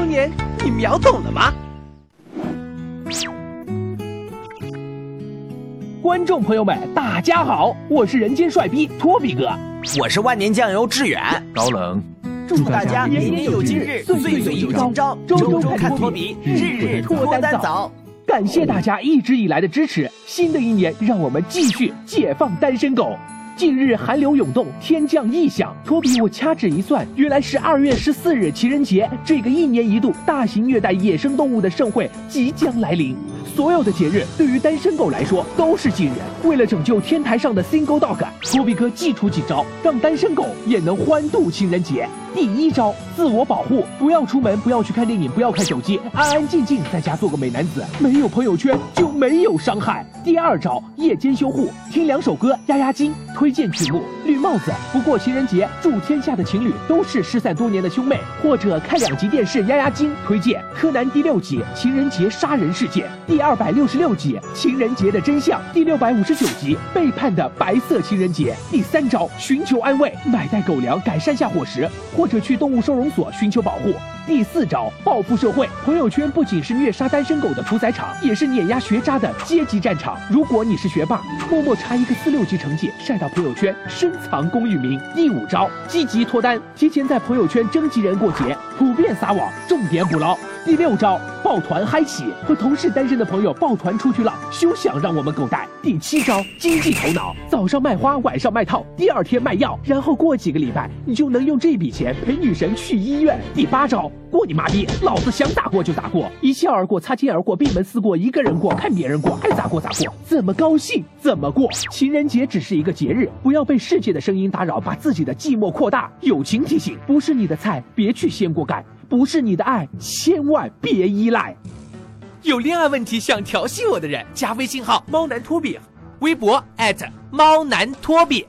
当年你秒懂了吗？观众朋友们，大家好，我是人间帅逼托比哥，我是万年酱油志远，高冷。祝大家年年有今日，岁岁有今朝，周周看托比，日日脱单早。感谢大家一直以来的支持，新的一年让我们继续解放单身狗。近日寒流涌动，天降异象。托比，我掐指一算，原来是二月十四日情人节，这个一年一度大型虐待野生动物的盛会即将来临。所有的节日对于单身狗来说都是忌日。为了拯救天台上的 single dog，托比哥祭出几招，让单身狗也能欢度情人节。第一招，自我保护，不要出门，不要去看电影，不要看手机，安安静静在家做个美男子，没有朋友圈就没有伤害。第二招，夜间修护，听两首歌压压惊。推荐曲目《绿帽子》，不过情人节，祝天下的情侣都是失散多年的兄妹。或者看两集电视压压惊。推荐《柯南》第六集《情人节杀人事件》，第二百六十六集《情人节的真相》，第六百五十十九集《背叛的白色情人节》。第三招，寻求安慰，买袋狗粮改善下伙食。或者去动物收容所寻求保护。第四招，报复社会。朋友圈不仅是虐杀单身狗的屠宰场，也是碾压学渣的阶级战场。如果你是学霸，默默查一个四六级成绩晒到朋友圈，深藏功与名。第五招，积极脱单，提前在朋友圈征集人过节，普遍撒网，重点捕捞。第六招，抱团嗨起，和同事单身的朋友抱团出去浪，休想让我们狗带。第七招，经济头脑，早上卖花，晚上卖套，第二天卖药，然后过几个礼拜，你就能用这笔钱陪女神去医院。第八招，过你妈逼，老子想打过就打过，一笑而过，擦肩而过，闭门思过，一个人过，看别人过，爱咋过咋过，怎么高兴怎么过。情人节只是一个节日，不要被世界的声音打扰，把自己的寂寞扩大。友情提醒，不是你的菜，别去掀锅盖。不是你的爱，千万别依赖。有恋爱问题想调戏我的人，加微信号猫男托比，微博猫男托比。